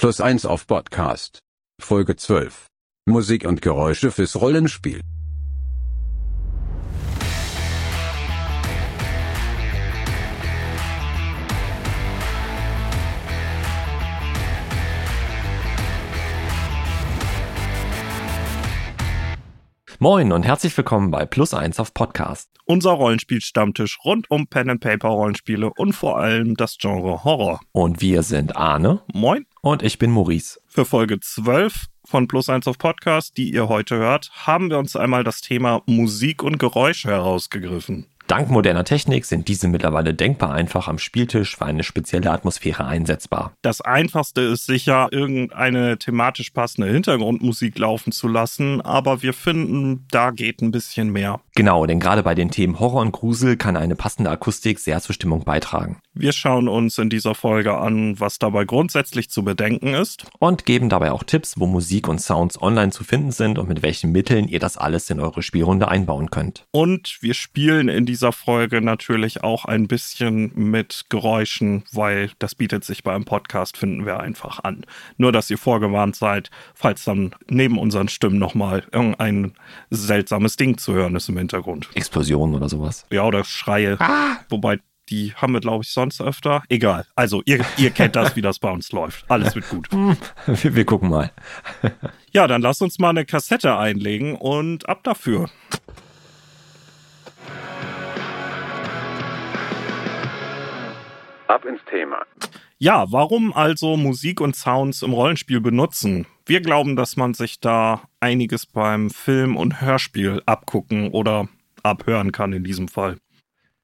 Plus 1 auf Podcast. Folge 12. Musik und Geräusche fürs Rollenspiel. Moin und herzlich willkommen bei Plus 1 auf Podcast. Unser Rollenspiel-Stammtisch rund um Pen and Paper Rollenspiele und vor allem das Genre Horror. Und wir sind Arne. Moin. Und ich bin Maurice. Für Folge 12 von Plus 1 auf Podcast, die ihr heute hört, haben wir uns einmal das Thema Musik und Geräusche herausgegriffen. Dank moderner Technik sind diese mittlerweile denkbar einfach am Spieltisch für eine spezielle Atmosphäre einsetzbar. Das einfachste ist sicher, irgendeine thematisch passende Hintergrundmusik laufen zu lassen, aber wir finden, da geht ein bisschen mehr. Genau, denn gerade bei den Themen Horror und Grusel kann eine passende Akustik sehr zur Stimmung beitragen. Wir schauen uns in dieser Folge an, was dabei grundsätzlich zu bedenken ist. Und geben dabei auch Tipps, wo Musik und Sounds online zu finden sind und mit welchen Mitteln ihr das alles in eure Spielrunde einbauen könnt. Und wir spielen in dieser Folge natürlich auch ein bisschen mit Geräuschen, weil das bietet sich beim Podcast, finden wir einfach an. Nur, dass ihr vorgewarnt seid, falls dann neben unseren Stimmen nochmal irgendein seltsames Ding zu hören ist im Hintergrund. Explosionen oder sowas. Ja, oder Schreie. Ah! Wobei die haben wir, glaube ich, sonst öfter. Egal. Also, ihr, ihr kennt das, wie das bei uns läuft. Alles wird gut. Wir, wir gucken mal. ja, dann lasst uns mal eine Kassette einlegen und ab dafür. Ab ins Thema. Ja, warum also Musik und Sounds im Rollenspiel benutzen? Wir glauben, dass man sich da einiges beim Film und Hörspiel abgucken oder abhören kann in diesem Fall.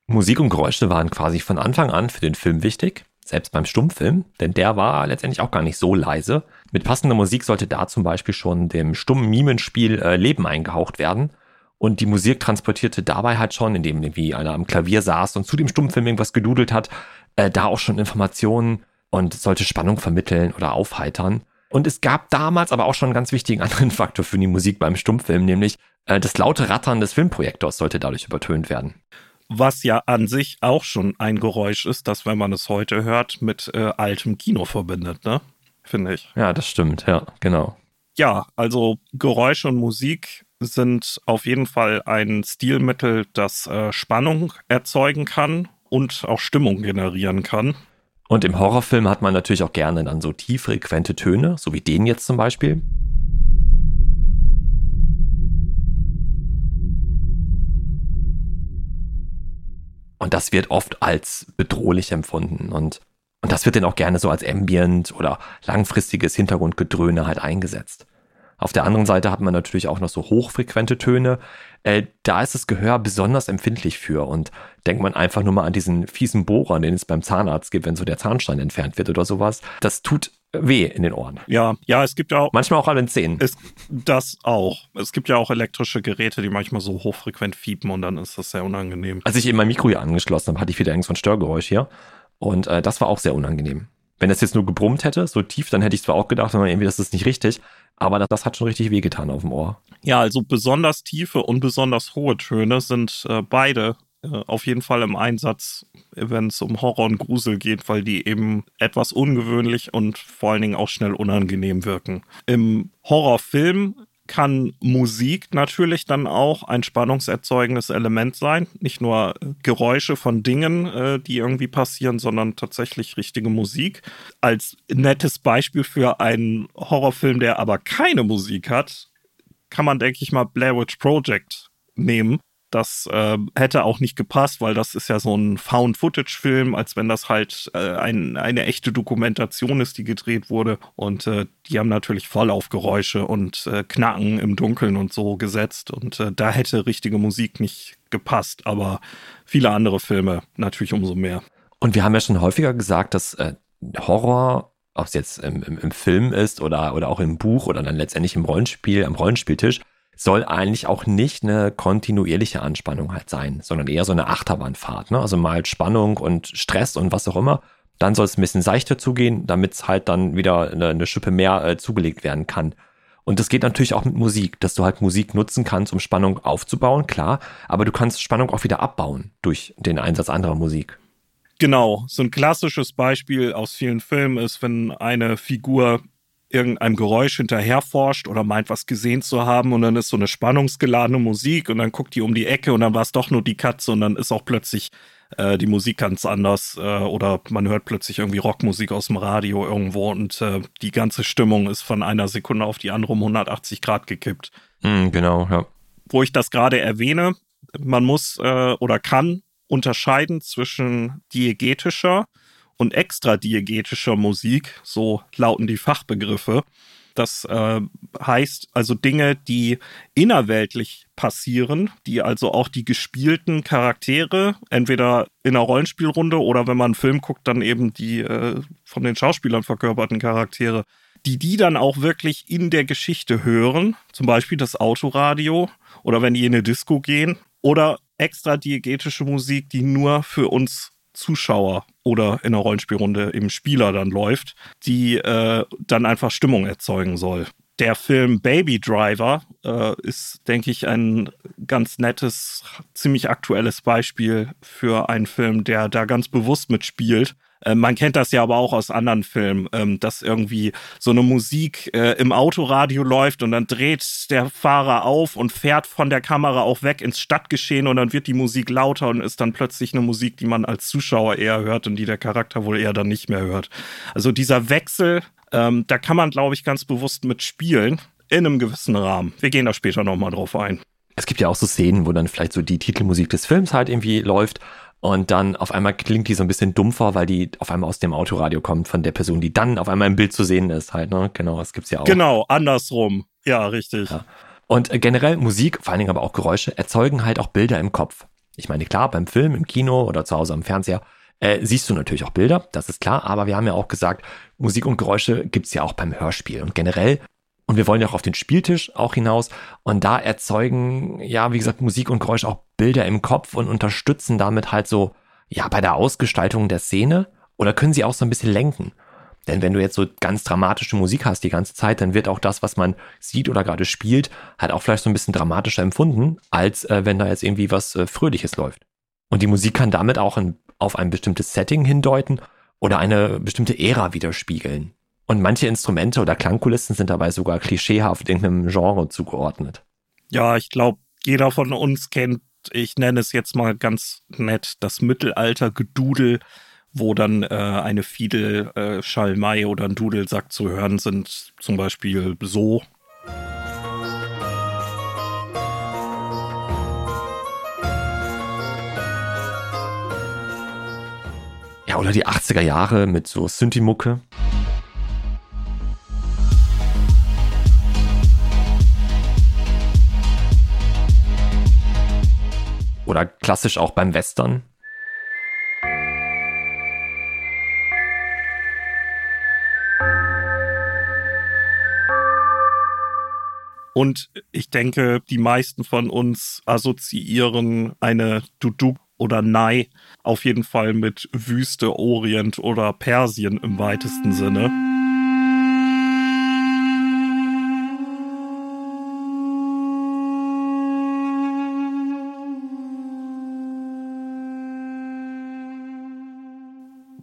Musik und Geräusche waren quasi von Anfang an für den Film wichtig, selbst beim Stummfilm, denn der war letztendlich auch gar nicht so leise. Mit passender Musik sollte da zum Beispiel schon dem stummen Mimenspiel äh, Leben eingehaucht werden. Und die Musik transportierte dabei halt schon, indem irgendwie einer am Klavier saß und zu dem Stummfilm irgendwas gedudelt hat, äh, da auch schon Informationen und sollte Spannung vermitteln oder aufheitern. Und es gab damals aber auch schon einen ganz wichtigen anderen Faktor für die Musik beim Stummfilm, nämlich äh, das laute Rattern des Filmprojektors sollte dadurch übertönt werden. Was ja an sich auch schon ein Geräusch ist, das, wenn man es heute hört, mit äh, altem Kino verbindet, ne? Finde ich. Ja, das stimmt, ja, genau. Ja, also Geräusche und Musik sind auf jeden Fall ein Stilmittel, das äh, Spannung erzeugen kann und auch Stimmung generieren kann. Und im Horrorfilm hat man natürlich auch gerne dann so tieffrequente Töne, so wie den jetzt zum Beispiel. Und das wird oft als bedrohlich empfunden und, und das wird dann auch gerne so als Ambient oder langfristiges Hintergrundgedröhne halt eingesetzt. Auf der anderen Seite hat man natürlich auch noch so hochfrequente Töne. Äh, da ist das Gehör besonders empfindlich für und denkt man einfach nur mal an diesen fiesen Bohrer, den es beim Zahnarzt gibt, wenn so der Zahnstein entfernt wird oder sowas. Das tut weh in den Ohren. Ja, ja, es gibt ja auch. Manchmal auch an den Zähnen. Es, das auch. Es gibt ja auch elektrische Geräte, die manchmal so hochfrequent fiepen und dann ist das sehr unangenehm. Als ich eben mein Mikro hier angeschlossen habe, hatte ich wieder so ein Störgeräusch hier. Und äh, das war auch sehr unangenehm. Wenn es jetzt nur gebrummt hätte, so tief, dann hätte ich zwar auch gedacht, aber irgendwie, das ist nicht richtig. Aber das, das hat schon richtig wehgetan auf dem Ohr. Ja, also besonders tiefe und besonders hohe Töne sind äh, beide auf jeden Fall im Einsatz, wenn es um Horror und Grusel geht, weil die eben etwas ungewöhnlich und vor allen Dingen auch schnell unangenehm wirken. Im Horrorfilm kann Musik natürlich dann auch ein spannungserzeugendes Element sein. Nicht nur Geräusche von Dingen, äh, die irgendwie passieren, sondern tatsächlich richtige Musik. Als nettes Beispiel für einen Horrorfilm, der aber keine Musik hat, kann man, denke ich mal, Blair Witch Project nehmen. Das äh, hätte auch nicht gepasst, weil das ist ja so ein Found-Footage-Film, als wenn das halt äh, ein, eine echte Dokumentation ist, die gedreht wurde. Und äh, die haben natürlich voll auf Geräusche und äh, Knacken im Dunkeln und so gesetzt. Und äh, da hätte richtige Musik nicht gepasst. Aber viele andere Filme natürlich umso mehr. Und wir haben ja schon häufiger gesagt, dass äh, Horror ob es jetzt im, im, im, Film ist oder, oder auch im Buch oder dann letztendlich im Rollenspiel, am Rollenspieltisch, soll eigentlich auch nicht eine kontinuierliche Anspannung halt sein, sondern eher so eine Achterbahnfahrt. Ne? Also mal Spannung und Stress und was auch immer. Dann soll es ein bisschen seichter zugehen, damit es halt dann wieder eine, eine Schippe mehr äh, zugelegt werden kann. Und das geht natürlich auch mit Musik, dass du halt Musik nutzen kannst, um Spannung aufzubauen, klar, aber du kannst Spannung auch wieder abbauen durch den Einsatz anderer Musik. Genau, so ein klassisches Beispiel aus vielen Filmen ist, wenn eine Figur irgendeinem Geräusch hinterherforscht oder meint, was gesehen zu haben und dann ist so eine spannungsgeladene Musik und dann guckt die um die Ecke und dann war es doch nur die Katze und dann ist auch plötzlich äh, die Musik ganz anders äh, oder man hört plötzlich irgendwie Rockmusik aus dem Radio irgendwo und äh, die ganze Stimmung ist von einer Sekunde auf die andere um 180 Grad gekippt. Mm, genau, ja. Wo ich das gerade erwähne, man muss äh, oder kann unterscheiden zwischen diegetischer und extradiegetischer Musik, so lauten die Fachbegriffe. Das äh, heißt also Dinge, die innerweltlich passieren, die also auch die gespielten Charaktere, entweder in einer Rollenspielrunde oder wenn man einen Film guckt, dann eben die äh, von den Schauspielern verkörperten Charaktere, die die dann auch wirklich in der Geschichte hören, zum Beispiel das Autoradio oder wenn die in eine Disco gehen oder extra diegetische Musik, die nur für uns Zuschauer oder in einer Rollenspielrunde im Spieler dann läuft, die äh, dann einfach Stimmung erzeugen soll. Der Film Baby Driver äh, ist, denke ich, ein ganz nettes, ziemlich aktuelles Beispiel für einen Film, der da ganz bewusst mitspielt man kennt das ja aber auch aus anderen Filmen, ähm, dass irgendwie so eine Musik äh, im Autoradio läuft und dann dreht der Fahrer auf und fährt von der Kamera auch weg ins Stadtgeschehen und dann wird die Musik lauter und ist dann plötzlich eine Musik, die man als Zuschauer eher hört und die der Charakter wohl eher dann nicht mehr hört. Also dieser Wechsel, ähm, da kann man, glaube ich, ganz bewusst mitspielen in einem gewissen Rahmen. Wir gehen da später nochmal drauf ein. Es gibt ja auch so Szenen, wo dann vielleicht so die Titelmusik des Films halt irgendwie läuft und dann auf einmal klingt die so ein bisschen dumpfer, weil die auf einmal aus dem Autoradio kommt von der Person, die dann auf einmal im Bild zu sehen ist halt, ne? Genau, das gibt's ja auch. Genau, andersrum. Ja, richtig. Ja. Und äh, generell Musik, vor allen Dingen aber auch Geräusche, erzeugen halt auch Bilder im Kopf. Ich meine, klar, beim Film, im Kino oder zu Hause am Fernseher äh, siehst du natürlich auch Bilder, das ist klar, aber wir haben ja auch gesagt, Musik und Geräusche gibt's ja auch beim Hörspiel. Und generell und wir wollen ja auch auf den Spieltisch auch hinaus. Und da erzeugen, ja, wie gesagt, Musik und Geräusch auch Bilder im Kopf und unterstützen damit halt so, ja, bei der Ausgestaltung der Szene. Oder können sie auch so ein bisschen lenken. Denn wenn du jetzt so ganz dramatische Musik hast die ganze Zeit, dann wird auch das, was man sieht oder gerade spielt, halt auch vielleicht so ein bisschen dramatischer empfunden, als äh, wenn da jetzt irgendwie was äh, Fröhliches läuft. Und die Musik kann damit auch in, auf ein bestimmtes Setting hindeuten oder eine bestimmte Ära widerspiegeln. Und manche Instrumente oder Klangkulissen sind dabei sogar klischeehaft irgendeinem Genre zugeordnet. Ja, ich glaube, jeder von uns kennt, ich nenne es jetzt mal ganz nett, das Mittelalter-Gedudel, wo dann äh, eine Fiedel, äh, Schalmei oder ein Dudelsack zu hören sind, zum Beispiel so. Ja, oder die 80er Jahre mit so Synthi-Mucke. Oder klassisch auch beim Western. Und ich denke, die meisten von uns assoziieren eine Duduk oder Nai auf jeden Fall mit Wüste, Orient oder Persien im weitesten Sinne.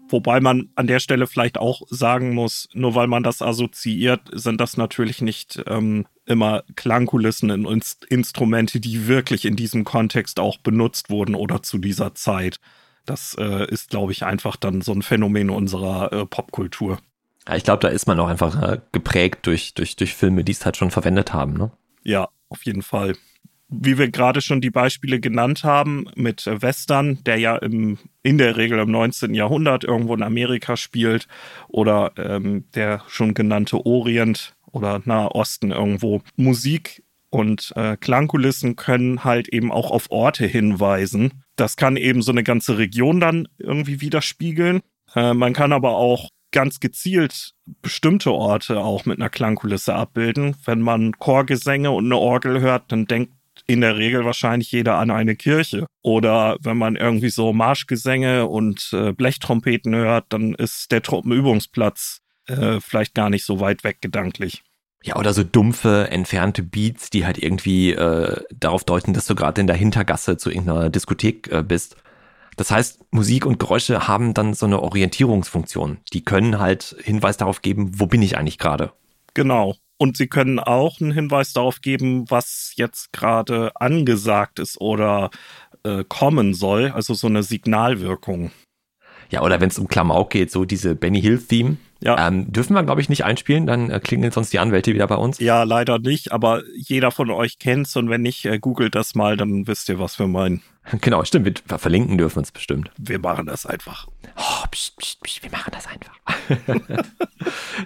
Wobei man an der Stelle vielleicht auch sagen muss, nur weil man das assoziiert, sind das natürlich nicht ähm, immer Klangkulissen und Inst Instrumente, die wirklich in diesem Kontext auch benutzt wurden oder zu dieser Zeit. Das äh, ist, glaube ich, einfach dann so ein Phänomen unserer äh, Popkultur. Ja, ich glaube, da ist man auch einfach äh, geprägt durch, durch, durch Filme, die es halt schon verwendet haben, ne? Ja, auf jeden Fall wie wir gerade schon die Beispiele genannt haben, mit Western, der ja im, in der Regel im 19. Jahrhundert irgendwo in Amerika spielt, oder ähm, der schon genannte Orient oder Nahe Osten irgendwo. Musik und äh, Klangkulissen können halt eben auch auf Orte hinweisen. Das kann eben so eine ganze Region dann irgendwie widerspiegeln. Äh, man kann aber auch ganz gezielt bestimmte Orte auch mit einer Klangkulisse abbilden. Wenn man Chorgesänge und eine Orgel hört, dann denkt in der Regel wahrscheinlich jeder an eine Kirche. Oder wenn man irgendwie so Marschgesänge und äh, Blechtrompeten hört, dann ist der Truppenübungsplatz äh, vielleicht gar nicht so weit weg gedanklich. Ja, oder so dumpfe, entfernte Beats, die halt irgendwie äh, darauf deuten, dass du gerade in der Hintergasse zu irgendeiner Diskothek äh, bist. Das heißt, Musik und Geräusche haben dann so eine Orientierungsfunktion. Die können halt Hinweis darauf geben, wo bin ich eigentlich gerade. Genau. Und sie können auch einen Hinweis darauf geben, was jetzt gerade angesagt ist oder äh, kommen soll. Also so eine Signalwirkung. Ja, oder wenn es um Klamauk geht, so diese Benny Hill-Theme. Ja. Ähm, dürfen wir, glaube ich, nicht einspielen, dann äh, klingeln sonst die Anwälte wieder bei uns. Ja, leider nicht, aber jeder von euch kennt's und wenn nicht, äh, googelt das mal, dann wisst ihr, was wir meinen. Genau, stimmt, wir verlinken dürfen uns bestimmt. Wir machen das einfach. Oh, pst, pst, pst, wir machen das einfach.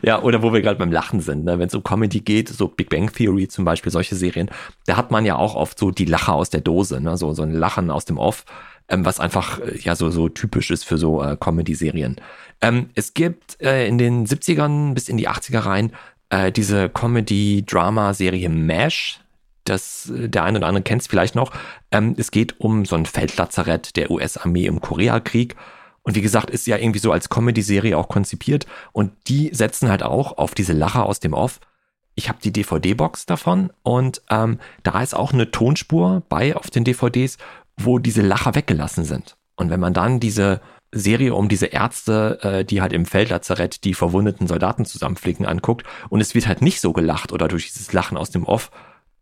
ja, oder wo wir gerade beim Lachen sind, ne? wenn es um Comedy geht, so Big Bang Theory zum Beispiel, solche Serien, da hat man ja auch oft so die Lacher aus der Dose, ne? so, so ein Lachen aus dem Off ähm, was einfach äh, ja so, so typisch ist für so äh, Comedy-Serien. Ähm, es gibt äh, in den 70ern bis in die 80er rein äh, diese Comedy-Drama-Serie MASH. Das, äh, der eine oder andere kennt es vielleicht noch. Ähm, es geht um so ein Feldlazarett der US-Armee im Koreakrieg. Und wie gesagt, ist ja irgendwie so als Comedy-Serie auch konzipiert. Und die setzen halt auch auf diese Lacher aus dem Off. Ich habe die DVD-Box davon und ähm, da ist auch eine Tonspur bei auf den DVDs, wo diese Lacher weggelassen sind. Und wenn man dann diese Serie um diese Ärzte, äh, die halt im Feldlazarett die verwundeten Soldaten zusammenflicken, anguckt und es wird halt nicht so gelacht oder durch dieses Lachen aus dem Off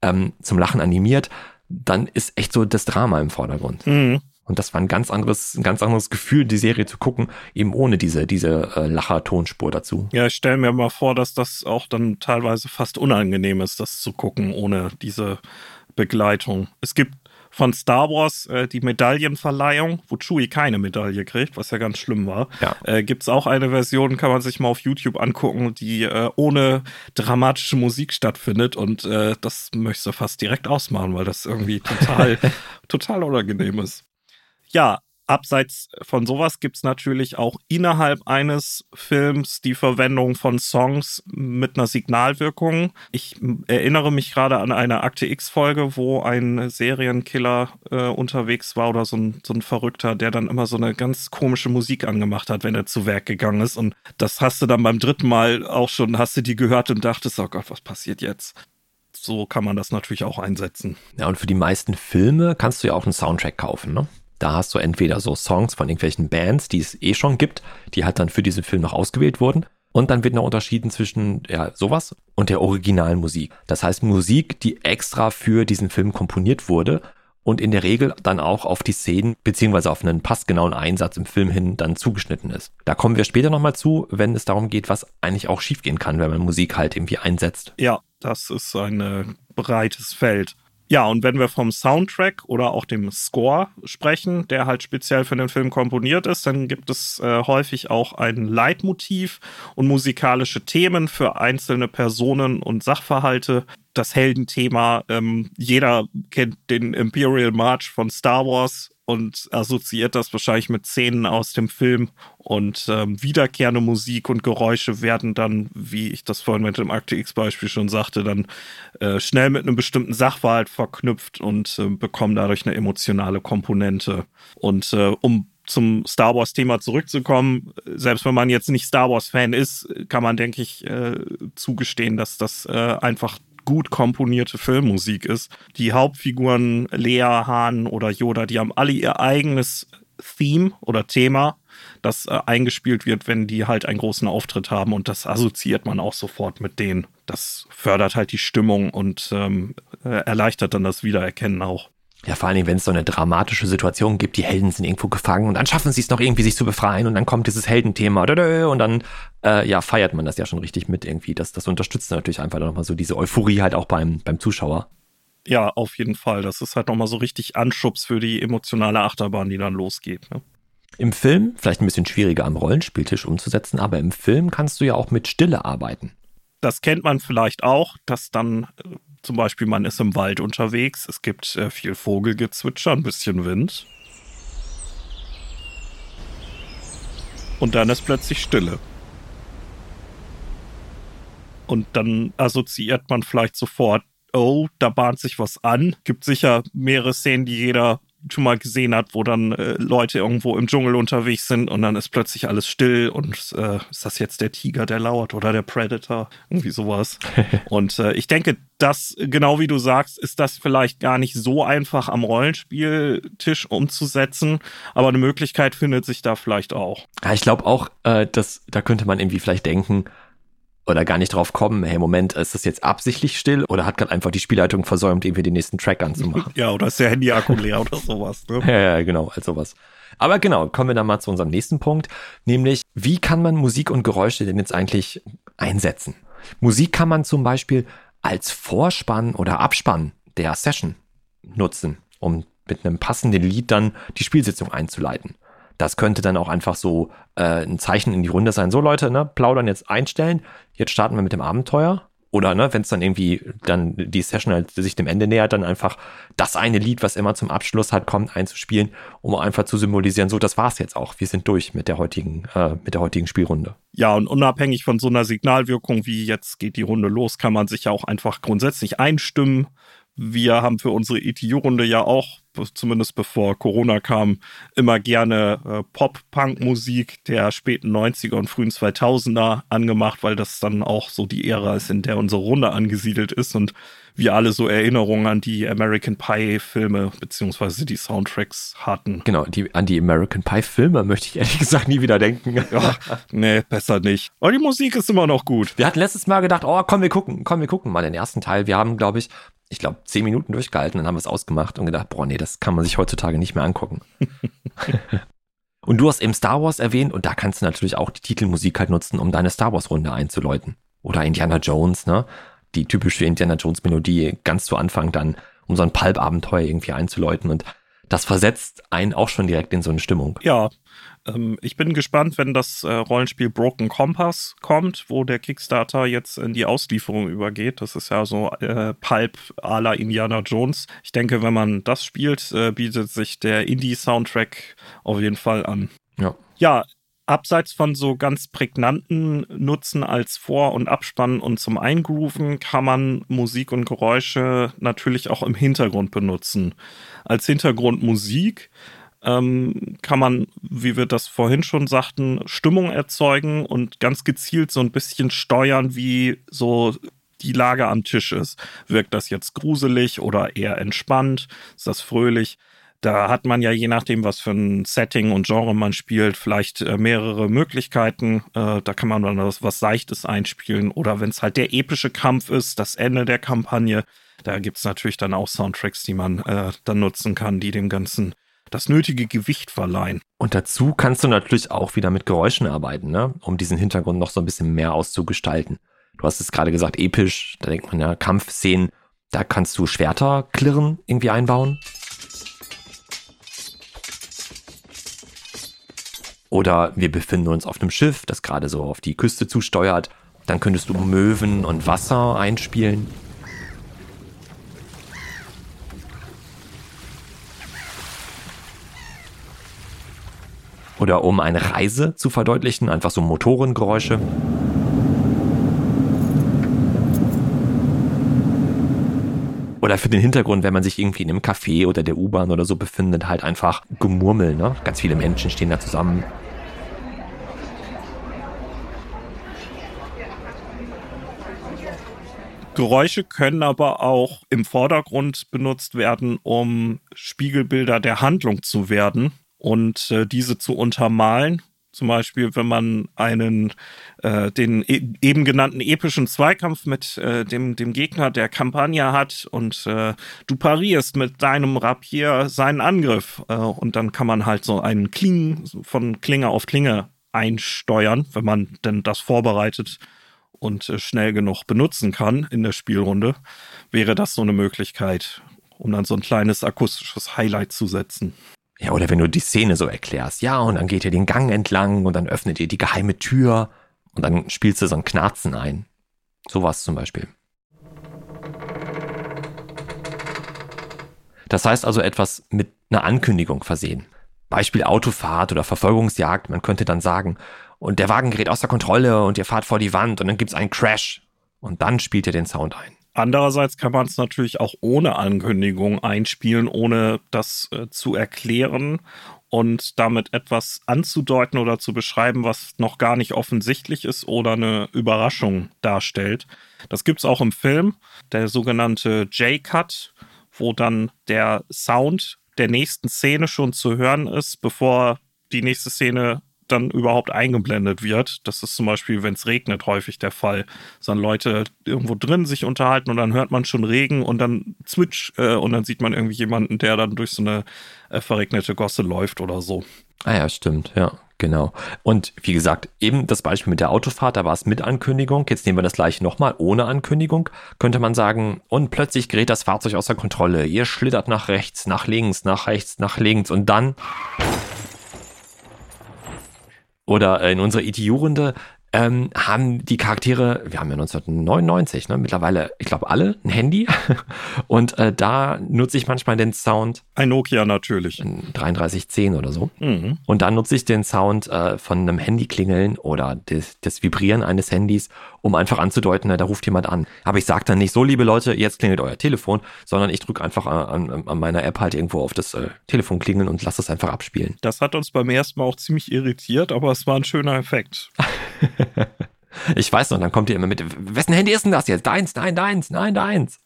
ähm, zum Lachen animiert, dann ist echt so das Drama im Vordergrund. Mhm. Und das war ein ganz anderes, ein ganz anderes Gefühl, die Serie zu gucken, eben ohne diese, diese äh, Lacher-Tonspur dazu. Ja, ich stelle mir mal vor, dass das auch dann teilweise fast unangenehm ist, das zu gucken, ohne diese Begleitung. Es gibt von Star Wars äh, die Medaillenverleihung, wo Chewie keine Medaille kriegt, was ja ganz schlimm war. Ja. Äh, Gibt es auch eine Version, kann man sich mal auf YouTube angucken, die äh, ohne dramatische Musik stattfindet und äh, das möchte ich fast direkt ausmachen, weil das irgendwie total, total unangenehm ist. Ja, Abseits von sowas gibt es natürlich auch innerhalb eines Films die Verwendung von Songs mit einer Signalwirkung. Ich erinnere mich gerade an eine Akte X-Folge, wo ein Serienkiller äh, unterwegs war oder so ein, so ein Verrückter, der dann immer so eine ganz komische Musik angemacht hat, wenn er zu Werk gegangen ist. Und das hast du dann beim dritten Mal auch schon, hast du die gehört und dachtest, oh Gott, was passiert jetzt? So kann man das natürlich auch einsetzen. Ja, und für die meisten Filme kannst du ja auch einen Soundtrack kaufen, ne? Da hast du entweder so Songs von irgendwelchen Bands, die es eh schon gibt, die halt dann für diesen Film noch ausgewählt wurden. Und dann wird noch unterschieden zwischen ja, sowas und der originalen Musik. Das heißt Musik, die extra für diesen Film komponiert wurde und in der Regel dann auch auf die Szenen beziehungsweise auf einen passgenauen Einsatz im Film hin dann zugeschnitten ist. Da kommen wir später nochmal zu, wenn es darum geht, was eigentlich auch schiefgehen kann, wenn man Musik halt irgendwie einsetzt. Ja, das ist ein äh, breites Feld. Ja, und wenn wir vom Soundtrack oder auch dem Score sprechen, der halt speziell für den Film komponiert ist, dann gibt es äh, häufig auch ein Leitmotiv und musikalische Themen für einzelne Personen und Sachverhalte. Das Heldenthema, ähm, jeder kennt den Imperial March von Star Wars und assoziiert das wahrscheinlich mit Szenen aus dem Film. Und ähm, wiederkehrende Musik und Geräusche werden dann, wie ich das vorhin mit dem Akte X-Beispiel schon sagte, dann äh, schnell mit einem bestimmten Sachverhalt verknüpft und äh, bekommen dadurch eine emotionale Komponente. Und äh, um zum Star Wars-Thema zurückzukommen, selbst wenn man jetzt nicht Star Wars-Fan ist, kann man, denke ich, äh, zugestehen, dass das äh, einfach gut komponierte Filmmusik ist. Die Hauptfiguren Lea, Hahn oder Yoda, die haben alle ihr eigenes Theme oder Thema, das äh, eingespielt wird, wenn die halt einen großen Auftritt haben und das assoziiert man auch sofort mit denen. Das fördert halt die Stimmung und ähm, äh, erleichtert dann das Wiedererkennen auch. Ja, vor allen Dingen, wenn es so eine dramatische Situation gibt, die Helden sind irgendwo gefangen und dann schaffen sie es noch irgendwie, sich zu befreien und dann kommt dieses Heldenthema und dann äh, ja, feiert man das ja schon richtig mit irgendwie. Das, das unterstützt natürlich einfach nochmal so diese Euphorie halt auch beim, beim Zuschauer. Ja, auf jeden Fall. Das ist halt nochmal so richtig Anschubs für die emotionale Achterbahn, die dann losgeht. Ne? Im Film, vielleicht ein bisschen schwieriger am Rollenspieltisch umzusetzen, aber im Film kannst du ja auch mit Stille arbeiten. Das kennt man vielleicht auch, dass dann äh, zum Beispiel man ist im Wald unterwegs, es gibt äh, viel Vogelgezwitscher, ein bisschen Wind. Und dann ist plötzlich Stille. Und dann assoziiert man vielleicht sofort, oh, da bahnt sich was an. Gibt sicher mehrere Szenen, die jeder schon mal gesehen hat, wo dann äh, Leute irgendwo im Dschungel unterwegs sind und dann ist plötzlich alles still und äh, ist das jetzt der Tiger, der lauert oder der Predator? Irgendwie sowas. und äh, ich denke, das, genau wie du sagst, ist das vielleicht gar nicht so einfach am Rollenspieltisch umzusetzen, aber eine Möglichkeit findet sich da vielleicht auch. Ja, ich glaube auch, äh, dass da könnte man irgendwie vielleicht denken, oder gar nicht drauf kommen, hey Moment, ist das jetzt absichtlich still oder hat gerade einfach die Spielleitung versäumt, irgendwie den nächsten Track anzumachen? ja, oder ist der Handy-Akku leer oder sowas. Ne? ja, ja, genau, also sowas. Aber genau, kommen wir dann mal zu unserem nächsten Punkt, nämlich wie kann man Musik und Geräusche denn jetzt eigentlich einsetzen? Musik kann man zum Beispiel als Vorspann oder Abspann der Session nutzen, um mit einem passenden Lied dann die Spielsitzung einzuleiten. Das könnte dann auch einfach so äh, ein Zeichen in die Runde sein. So Leute, ne, plaudern jetzt einstellen. Jetzt starten wir mit dem Abenteuer. Oder ne, wenn es dann irgendwie dann die Session halt sich dem Ende nähert, dann einfach das eine Lied, was immer zum Abschluss halt kommt, einzuspielen, um einfach zu symbolisieren, so das war's jetzt auch. Wir sind durch mit der heutigen, äh, mit der heutigen Spielrunde. Ja, und unabhängig von so einer Signalwirkung wie jetzt geht die Runde los, kann man sich ja auch einfach grundsätzlich einstimmen wir haben für unsere ETU-Runde ja auch, zumindest bevor Corona kam, immer gerne äh, Pop-Punk-Musik der späten 90er und frühen 2000er angemacht, weil das dann auch so die Ära ist, in der unsere Runde angesiedelt ist und wir alle so Erinnerungen an die American Pie-Filme beziehungsweise die Soundtracks hatten. Genau, die, an die American Pie-Filme möchte ich ehrlich gesagt nie wieder denken. Ja, nee, besser nicht. Aber die Musik ist immer noch gut. Wir hatten letztes Mal gedacht, oh, komm, wir gucken, komm, wir gucken mal den ersten Teil. Wir haben, glaube ich, ich glaube, zehn Minuten durchgehalten, dann haben wir es ausgemacht und gedacht, boah, nee, das kann man sich heutzutage nicht mehr angucken. und du hast eben Star Wars erwähnt und da kannst du natürlich auch die Titelmusik halt nutzen, um deine Star Wars Runde einzuläuten. Oder Indiana Jones, ne? Die typische Indiana Jones Melodie ganz zu Anfang dann, um so ein Pulp-Abenteuer irgendwie einzuläuten und das versetzt einen auch schon direkt in so eine Stimmung. Ja, ähm, ich bin gespannt, wenn das äh, Rollenspiel Broken Compass kommt, wo der Kickstarter jetzt in die Auslieferung übergeht. Das ist ja so äh, Pulp à la Indiana Jones. Ich denke, wenn man das spielt, äh, bietet sich der Indie-Soundtrack auf jeden Fall an. Ja. Ja, abseits von so ganz prägnanten Nutzen als Vor- und Abspann und zum Eingrooven kann man Musik und Geräusche natürlich auch im Hintergrund benutzen. Als Hintergrundmusik ähm, kann man, wie wir das vorhin schon sagten, Stimmung erzeugen und ganz gezielt so ein bisschen steuern, wie so die Lage am Tisch ist. Wirkt das jetzt gruselig oder eher entspannt? Ist das fröhlich? Da hat man ja je nachdem, was für ein Setting und Genre man spielt, vielleicht äh, mehrere Möglichkeiten. Äh, da kann man dann was, Seichtes einspielen. Oder wenn es halt der epische Kampf ist, das Ende der Kampagne, da gibt es natürlich dann auch Soundtracks, die man äh, dann nutzen kann, die dem Ganzen das nötige Gewicht verleihen. Und dazu kannst du natürlich auch wieder mit Geräuschen arbeiten, ne? um diesen Hintergrund noch so ein bisschen mehr auszugestalten. Du hast es gerade gesagt, episch, da denkt man ja, Kampfszenen, da kannst du Schwerter klirren irgendwie einbauen. Oder wir befinden uns auf einem Schiff, das gerade so auf die Küste zusteuert. Dann könntest du Möwen und Wasser einspielen. Oder um eine Reise zu verdeutlichen, einfach so Motorengeräusche. Oder für den Hintergrund, wenn man sich irgendwie in einem Café oder der U-Bahn oder so befindet, halt einfach Gemurmel, ne? Ganz viele Menschen stehen da zusammen. Geräusche können aber auch im Vordergrund benutzt werden, um Spiegelbilder der Handlung zu werden und äh, diese zu untermalen. Zum Beispiel, wenn man einen, äh, den e eben genannten epischen Zweikampf mit äh, dem, dem Gegner der Kampagne hat und äh, du parierst mit deinem Rapier seinen Angriff. Äh, und dann kann man halt so einen Kling von Klinge auf Klinge einsteuern, wenn man denn das vorbereitet und äh, schnell genug benutzen kann in der Spielrunde, wäre das so eine Möglichkeit, um dann so ein kleines akustisches Highlight zu setzen. Ja, oder wenn du die Szene so erklärst, ja, und dann geht ihr den Gang entlang und dann öffnet ihr die geheime Tür und dann spielst du so ein Knarzen ein. Sowas zum Beispiel. Das heißt also etwas mit einer Ankündigung versehen. Beispiel Autofahrt oder Verfolgungsjagd. Man könnte dann sagen, und der Wagen gerät außer Kontrolle und ihr fahrt vor die Wand und dann gibt's einen Crash. Und dann spielt ihr den Sound ein. Andererseits kann man es natürlich auch ohne Ankündigung einspielen, ohne das äh, zu erklären und damit etwas anzudeuten oder zu beschreiben, was noch gar nicht offensichtlich ist oder eine Überraschung darstellt. Das gibt es auch im Film, der sogenannte J-Cut, wo dann der Sound der nächsten Szene schon zu hören ist, bevor die nächste Szene dann überhaupt eingeblendet wird. Das ist zum Beispiel, wenn es regnet, häufig der Fall. Sondern Leute irgendwo drin sich unterhalten und dann hört man schon Regen und dann zwitsch äh, und dann sieht man irgendwie jemanden, der dann durch so eine äh, verregnete Gosse läuft oder so. Ah ja, stimmt, ja. Genau. Und wie gesagt, eben das Beispiel mit der Autofahrt, da war es mit Ankündigung. Jetzt nehmen wir das gleiche nochmal ohne Ankündigung. Könnte man sagen, und plötzlich gerät das Fahrzeug außer Kontrolle. Ihr schlittert nach rechts, nach links, nach rechts, nach links und dann oder äh, in unserer ETU-Runde ähm, haben die Charaktere, wir haben ja 1999, ne, mittlerweile, ich glaube, alle ein Handy. Und äh, da nutze ich manchmal den Sound. Ein Nokia natürlich. 3310 oder so. Mhm. Und dann nutze ich den Sound äh, von einem Handy klingeln oder des, des Vibrieren eines Handys, um einfach anzudeuten, da ruft jemand an. Aber ich sage dann nicht so, liebe Leute, jetzt klingelt euer Telefon, sondern ich drücke einfach an, an, meiner App halt irgendwo auf das äh, Telefon klingeln und lasse es einfach abspielen. Das hat uns beim ersten Mal auch ziemlich irritiert, aber es war ein schöner Effekt. ich weiß noch, dann kommt ihr immer mit, wessen Handy ist denn das jetzt? Deins, nein, deins, nein, deins.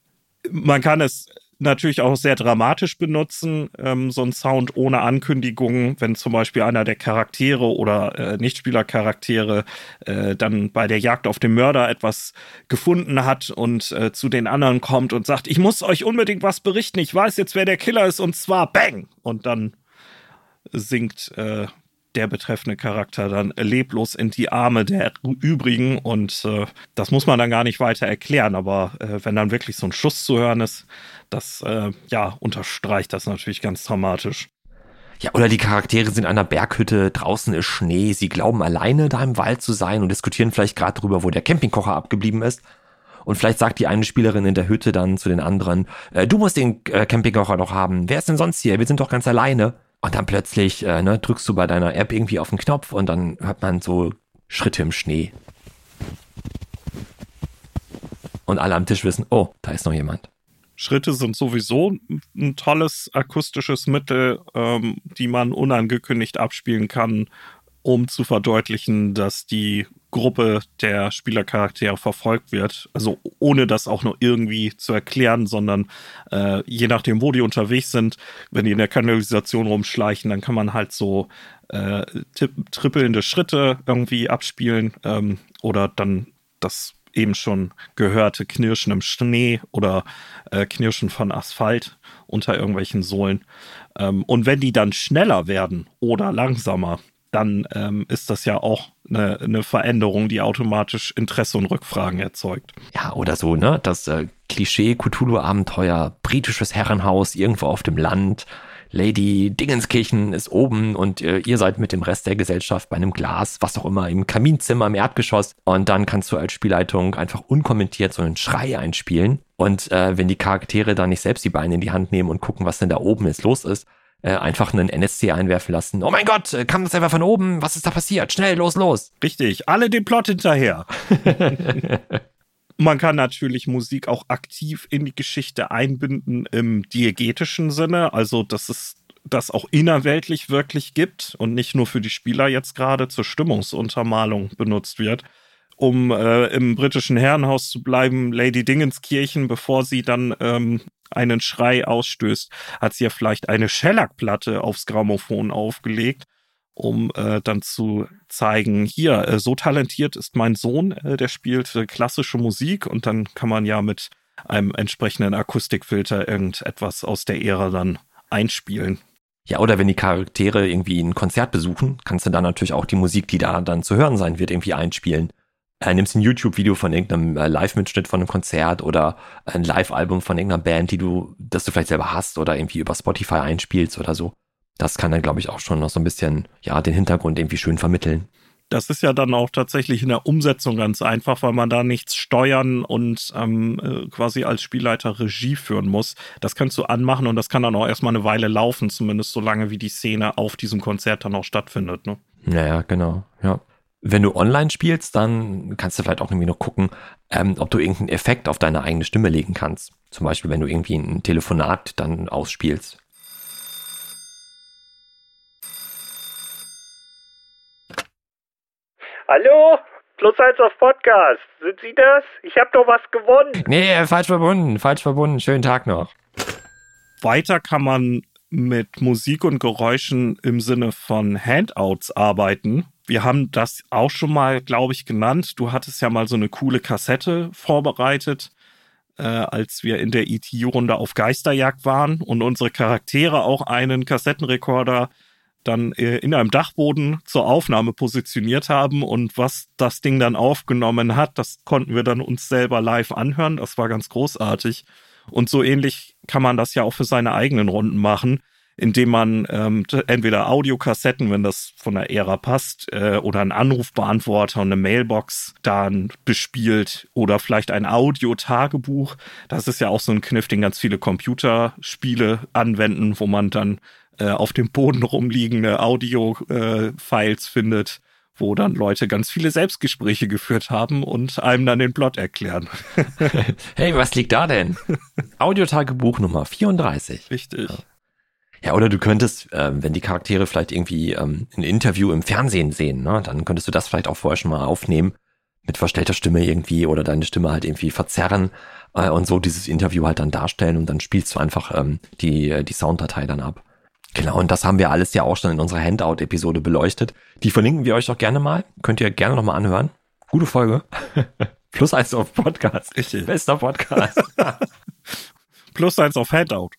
Man kann es natürlich auch sehr dramatisch benutzen, ähm, so ein Sound ohne Ankündigung, wenn zum Beispiel einer der Charaktere oder äh, Nichtspielercharaktere äh, dann bei der Jagd auf den Mörder etwas gefunden hat und äh, zu den anderen kommt und sagt, ich muss euch unbedingt was berichten, ich weiß jetzt, wer der Killer ist und zwar Bang! Und dann singt äh, der betreffende Charakter dann leblos in die Arme der übrigen und äh, das muss man dann gar nicht weiter erklären, aber äh, wenn dann wirklich so ein Schuss zu hören ist, das äh, ja unterstreicht das natürlich ganz dramatisch. Ja, oder die Charaktere sind in einer Berghütte, draußen ist Schnee, sie glauben alleine da im Wald zu sein und diskutieren vielleicht gerade darüber, wo der Campingkocher abgeblieben ist. Und vielleicht sagt die eine Spielerin in der Hütte dann zu den anderen, äh, du musst den äh, Campingkocher doch haben, wer ist denn sonst hier? Wir sind doch ganz alleine. Und dann plötzlich äh, ne, drückst du bei deiner App irgendwie auf den Knopf und dann hört man so Schritte im Schnee. Und alle am Tisch wissen, oh, da ist noch jemand. Schritte sind sowieso ein tolles akustisches Mittel, ähm, die man unangekündigt abspielen kann, um zu verdeutlichen, dass die Gruppe der Spielercharaktere verfolgt wird. Also ohne das auch nur irgendwie zu erklären, sondern äh, je nachdem, wo die unterwegs sind, wenn die in der Kanalisation rumschleichen, dann kann man halt so äh, trippelnde Schritte irgendwie abspielen ähm, oder dann das eben schon gehörte Knirschen im Schnee oder äh, Knirschen von Asphalt unter irgendwelchen Sohlen. Ähm, und wenn die dann schneller werden oder langsamer, dann ähm, ist das ja auch eine, eine, Veränderung, die automatisch Interesse und Rückfragen erzeugt. Ja, oder so, ne? Das äh, Klischee Cthulhu-Abenteuer, britisches Herrenhaus irgendwo auf dem Land. Lady Dingenskirchen ist oben und äh, ihr seid mit dem Rest der Gesellschaft bei einem Glas, was auch immer, im Kaminzimmer im Erdgeschoss. Und dann kannst du als Spielleitung einfach unkommentiert so einen Schrei einspielen. Und äh, wenn die Charaktere da nicht selbst die Beine in die Hand nehmen und gucken, was denn da oben jetzt los ist, äh, einfach einen NSC einwerfen lassen. Oh mein Gott, äh, kam das einfach von oben? Was ist da passiert? Schnell, los, los. Richtig, alle den Plot hinterher. Man kann natürlich Musik auch aktiv in die Geschichte einbinden im diegetischen Sinne, also dass es das auch innerweltlich wirklich gibt und nicht nur für die Spieler jetzt gerade zur Stimmungsuntermalung benutzt wird um äh, im britischen Herrenhaus zu bleiben, Lady Dingenskirchen, bevor sie dann ähm, einen Schrei ausstößt, hat sie ja vielleicht eine Schellackplatte aufs Grammophon aufgelegt, um äh, dann zu zeigen, hier, äh, so talentiert ist mein Sohn, äh, der spielt äh, klassische Musik und dann kann man ja mit einem entsprechenden Akustikfilter irgendetwas aus der Ära dann einspielen. Ja, oder wenn die Charaktere irgendwie ein Konzert besuchen, kannst du dann natürlich auch die Musik, die da dann zu hören sein wird, irgendwie einspielen äh, nimmst ein YouTube-Video von irgendeinem äh, Live-Mitschnitt von einem Konzert oder ein Live-Album von irgendeiner Band, die du, das du vielleicht selber hast oder irgendwie über Spotify einspielst oder so. Das kann dann, glaube ich, auch schon noch so ein bisschen, ja, den Hintergrund irgendwie schön vermitteln. Das ist ja dann auch tatsächlich in der Umsetzung ganz einfach, weil man da nichts steuern und ähm, äh, quasi als Spielleiter Regie führen muss. Das kannst du anmachen und das kann dann auch erstmal eine Weile laufen, zumindest so lange wie die Szene auf diesem Konzert dann auch stattfindet. Ne? Ja, ja, genau, ja. Wenn du online spielst, dann kannst du vielleicht auch irgendwie noch gucken, ähm, ob du irgendeinen Effekt auf deine eigene Stimme legen kannst. Zum Beispiel, wenn du irgendwie ein Telefonat dann ausspielst. Hallo? Plus eins auf Podcast. Sind Sie das? Ich habe doch was gewonnen. Nee, falsch verbunden, falsch verbunden. Schönen Tag noch. Weiter kann man mit Musik und Geräuschen im Sinne von Handouts arbeiten. Wir haben das auch schon mal, glaube ich, genannt. Du hattest ja mal so eine coole Kassette vorbereitet, äh, als wir in der ETU-Runde auf Geisterjagd waren und unsere Charaktere auch einen Kassettenrekorder dann äh, in einem Dachboden zur Aufnahme positioniert haben und was das Ding dann aufgenommen hat, das konnten wir dann uns selber live anhören. Das war ganz großartig. Und so ähnlich kann man das ja auch für seine eigenen Runden machen, indem man ähm, entweder Audiokassetten, wenn das von der Ära passt, äh, oder einen Anrufbeantworter und eine Mailbox dann bespielt oder vielleicht ein Audio-Tagebuch. Das ist ja auch so ein Kniff, den ganz viele Computerspiele anwenden, wo man dann äh, auf dem Boden rumliegende Audio-Files äh, findet wo dann Leute ganz viele Selbstgespräche geführt haben und einem dann den Plot erklären. hey, was liegt da denn? Audiotagebuch Nummer 34. Richtig. Ja. Ja, oder du könntest, äh, wenn die Charaktere vielleicht irgendwie ähm, ein Interview im Fernsehen sehen, ne, dann könntest du das vielleicht auch vorher schon mal aufnehmen mit verstellter Stimme irgendwie oder deine Stimme halt irgendwie verzerren äh, und so dieses Interview halt dann darstellen und dann spielst du einfach ähm, die, die Sounddatei dann ab. Genau, und das haben wir alles ja auch schon in unserer Handout-Episode beleuchtet. Die verlinken wir euch auch gerne mal. Könnt ihr gerne nochmal anhören. Gute Folge. Plus eins auf Podcast. Richtig. Bester Podcast. Plus eins auf Handout.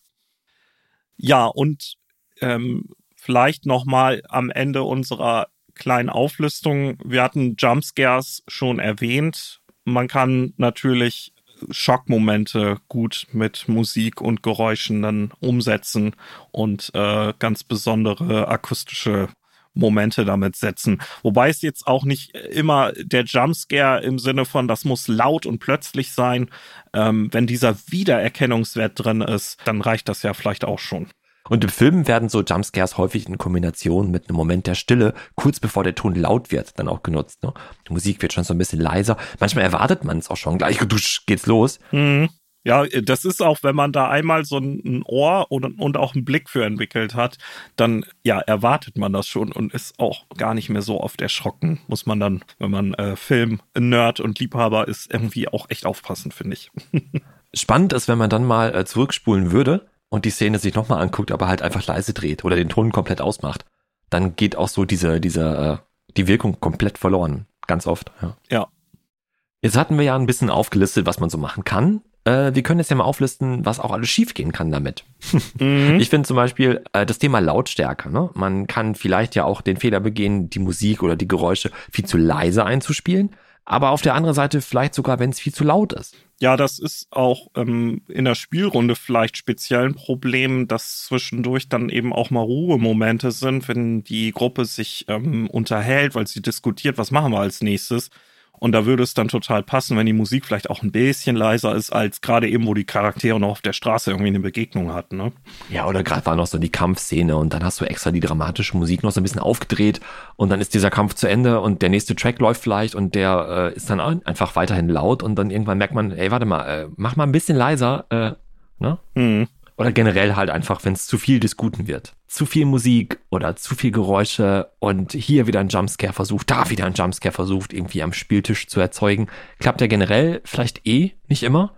Ja, und ähm, vielleicht nochmal am Ende unserer kleinen Auflistung. Wir hatten Jumpscares schon erwähnt. Man kann natürlich Schockmomente gut mit Musik und Geräuschen dann umsetzen und äh, ganz besondere akustische Momente damit setzen. Wobei es jetzt auch nicht immer der Jumpscare im Sinne von, das muss laut und plötzlich sein. Ähm, wenn dieser Wiedererkennungswert drin ist, dann reicht das ja vielleicht auch schon. Und im Film werden so Jumpscares häufig in Kombination mit einem Moment der Stille, kurz bevor der Ton laut wird, dann auch genutzt. Ne? Die Musik wird schon so ein bisschen leiser. Manchmal erwartet man es auch schon. Gleich dusch, geht's los. Mhm. Ja, das ist auch, wenn man da einmal so ein Ohr und, und auch einen Blick für entwickelt hat, dann ja, erwartet man das schon und ist auch gar nicht mehr so oft erschrocken. Muss man dann, wenn man äh, Film-Nerd und Liebhaber ist, irgendwie auch echt aufpassen, finde ich. Spannend ist, wenn man dann mal äh, zurückspulen würde und die Szene sich nochmal anguckt, aber halt einfach leise dreht oder den Ton komplett ausmacht, dann geht auch so diese, diese, äh, die Wirkung komplett verloren. Ganz oft, ja. Ja. Jetzt hatten wir ja ein bisschen aufgelistet, was man so machen kann. Äh, wir können jetzt ja mal auflisten, was auch alles schiefgehen kann damit. Mhm. Ich finde zum Beispiel äh, das Thema Lautstärke. Ne? Man kann vielleicht ja auch den Fehler begehen, die Musik oder die Geräusche viel zu leise einzuspielen aber auf der anderen Seite vielleicht sogar, wenn es viel zu laut ist. Ja, das ist auch ähm, in der Spielrunde vielleicht speziell ein Problem, dass zwischendurch dann eben auch mal Ruhemomente sind, wenn die Gruppe sich ähm, unterhält, weil sie diskutiert, was machen wir als nächstes. Und da würde es dann total passen, wenn die Musik vielleicht auch ein bisschen leiser ist, als gerade eben, wo die Charaktere noch auf der Straße irgendwie eine Begegnung hatten. Ne? Ja, oder gerade war noch so die Kampfszene und dann hast du extra die dramatische Musik noch so ein bisschen aufgedreht und dann ist dieser Kampf zu Ende und der nächste Track läuft vielleicht und der äh, ist dann einfach weiterhin laut und dann irgendwann merkt man, ey, warte mal, äh, mach mal ein bisschen leiser, äh, ne? Mhm. Oder generell halt einfach, wenn es zu viel des Guten wird. Zu viel Musik oder zu viel Geräusche und hier wieder ein Jumpscare versucht, da wieder ein Jumpscare versucht, irgendwie am Spieltisch zu erzeugen. Klappt ja generell vielleicht eh nicht immer.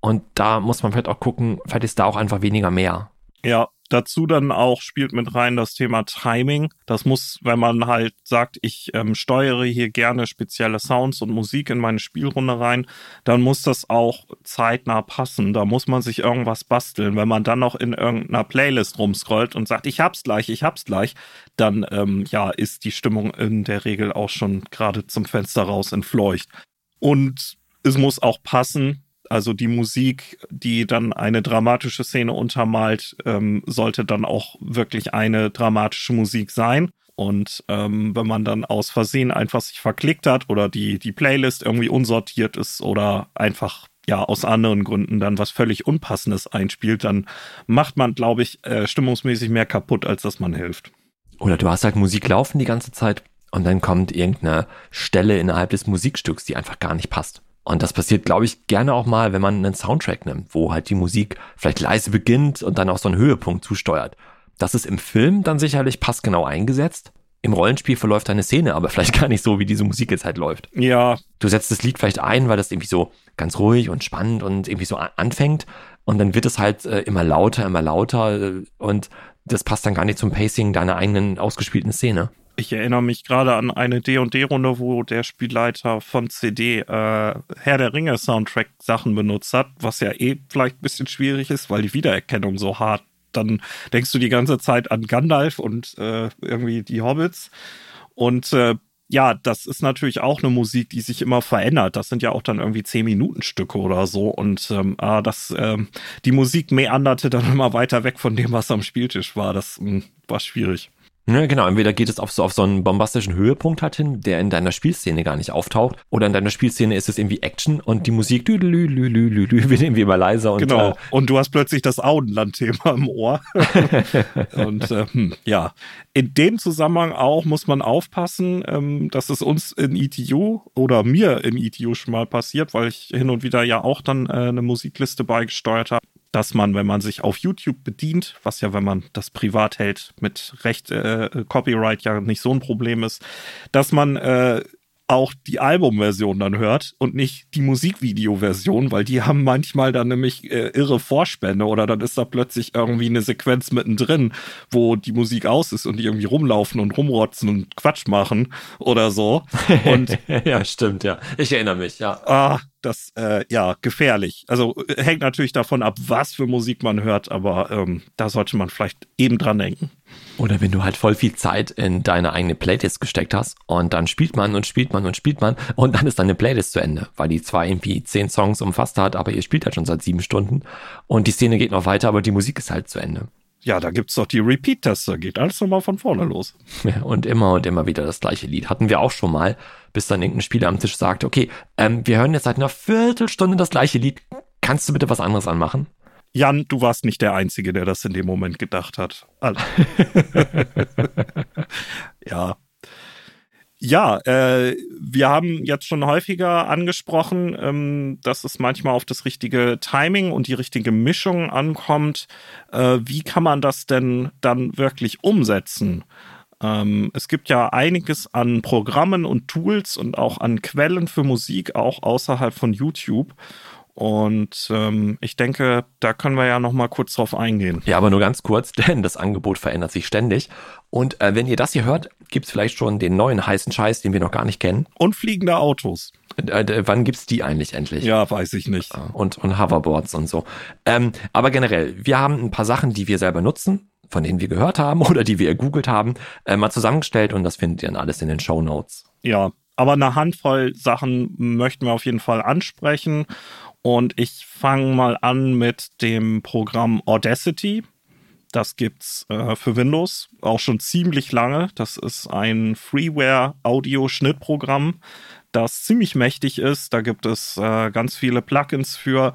Und da muss man vielleicht auch gucken, vielleicht ist da auch einfach weniger mehr. Ja, Dazu dann auch spielt mit rein das Thema Timing. Das muss, wenn man halt sagt, ich ähm, steuere hier gerne spezielle Sounds und Musik in meine Spielrunde rein, dann muss das auch zeitnah passen. Da muss man sich irgendwas basteln. Wenn man dann noch in irgendeiner Playlist rumscrollt und sagt, ich hab's gleich, ich hab's gleich, dann ähm, ja, ist die Stimmung in der Regel auch schon gerade zum Fenster raus entfleucht. Und es muss auch passen, also die Musik, die dann eine dramatische Szene untermalt, ähm, sollte dann auch wirklich eine dramatische Musik sein. Und ähm, wenn man dann aus Versehen einfach sich verklickt hat oder die, die Playlist irgendwie unsortiert ist oder einfach ja aus anderen Gründen dann was völlig Unpassendes einspielt, dann macht man, glaube ich, äh, stimmungsmäßig mehr kaputt, als dass man hilft. Oder du hast halt Musik laufen die ganze Zeit und dann kommt irgendeine Stelle innerhalb des Musikstücks, die einfach gar nicht passt. Und das passiert, glaube ich, gerne auch mal, wenn man einen Soundtrack nimmt, wo halt die Musik vielleicht leise beginnt und dann auch so einen Höhepunkt zusteuert. Das ist im Film dann sicherlich passgenau eingesetzt. Im Rollenspiel verläuft eine Szene, aber vielleicht gar nicht so, wie diese Musik jetzt halt läuft. Ja. Du setzt das Lied vielleicht ein, weil das irgendwie so ganz ruhig und spannend und irgendwie so anfängt. Und dann wird es halt äh, immer lauter, immer lauter. Äh, und das passt dann gar nicht zum Pacing deiner eigenen ausgespielten Szene. Ich erinnere mich gerade an eine D&D-Runde, wo der Spielleiter von CD äh, Herr der Ringe Soundtrack Sachen benutzt hat, was ja eh vielleicht ein bisschen schwierig ist, weil die Wiedererkennung so hart. Dann denkst du die ganze Zeit an Gandalf und äh, irgendwie die Hobbits. Und äh, ja, das ist natürlich auch eine Musik, die sich immer verändert. Das sind ja auch dann irgendwie zehn Minuten Stücke oder so. Und ähm, ah, das, ähm, die Musik meanderte dann immer weiter weg von dem, was am Spieltisch war. Das mh, hm, war schwierig. Ja, genau. Entweder geht es auf so, auf so einen bombastischen Höhepunkt halt hin, der in deiner Spielszene gar nicht auftaucht, oder in deiner Spielszene ist es irgendwie Action und die Musik wird irgendwie immer leiser. Und, genau. Äh, und du hast plötzlich das Auenland-Thema im Ohr. und äh, hm, ja, in dem Zusammenhang auch muss man aufpassen, ähm, dass es uns in ETU oder mir in ETU schon mal passiert, weil ich hin und wieder ja auch dann äh, eine Musikliste beigesteuert habe dass man, wenn man sich auf YouTube bedient, was ja, wenn man das privat hält, mit Recht, äh, Copyright ja nicht so ein Problem ist, dass man äh, auch die Albumversion dann hört und nicht die Musikvideo-Version, weil die haben manchmal dann nämlich äh, irre Vorspänne oder dann ist da plötzlich irgendwie eine Sequenz mittendrin, wo die Musik aus ist und die irgendwie rumlaufen und rumrotzen und Quatsch machen oder so. Und ja, stimmt, ja. Ich erinnere mich, ja. Ah, das, äh, ja, gefährlich. Also äh, hängt natürlich davon ab, was für Musik man hört, aber ähm, da sollte man vielleicht eben dran denken. Oder wenn du halt voll viel Zeit in deine eigene Playlist gesteckt hast und dann spielt man und spielt man und spielt man und dann ist deine Playlist zu Ende, weil die zwar irgendwie zehn Songs umfasst hat, aber ihr spielt halt schon seit sieben Stunden und die Szene geht noch weiter, aber die Musik ist halt zu Ende. Ja, da gibt's doch die Repeat-Taste, geht alles nochmal von vorne los. Ja, und immer und immer wieder das gleiche Lied. Hatten wir auch schon mal, bis dann irgendein Spieler am Tisch sagte, okay, ähm, wir hören jetzt seit einer Viertelstunde das gleiche Lied. Kannst du bitte was anderes anmachen? Jan, du warst nicht der Einzige, der das in dem Moment gedacht hat. Ja. Ja, äh, wir haben jetzt schon häufiger angesprochen, ähm, dass es manchmal auf das richtige Timing und die richtige Mischung ankommt. Äh, wie kann man das denn dann wirklich umsetzen? Ähm, es gibt ja einiges an Programmen und Tools und auch an Quellen für Musik, auch außerhalb von YouTube. Und ähm, ich denke, da können wir ja noch mal kurz drauf eingehen. Ja, aber nur ganz kurz, denn das Angebot verändert sich ständig. Und äh, wenn ihr das hier hört, gibt's vielleicht schon den neuen heißen Scheiß, den wir noch gar nicht kennen. Und fliegende Autos. Äh, äh, wann gibt's die eigentlich endlich? Ja, weiß ich nicht. Und, und Hoverboards und so. Ähm, aber generell, wir haben ein paar Sachen, die wir selber nutzen, von denen wir gehört haben oder die wir gegoogelt haben, äh, mal zusammengestellt und das findet ihr dann alles in den Show Notes. Ja, aber eine Handvoll Sachen möchten wir auf jeden Fall ansprechen. Und ich fange mal an mit dem Programm Audacity. Das gibt's äh, für Windows auch schon ziemlich lange. Das ist ein Freeware-Audio-Schnittprogramm, das ziemlich mächtig ist. Da gibt es äh, ganz viele Plugins für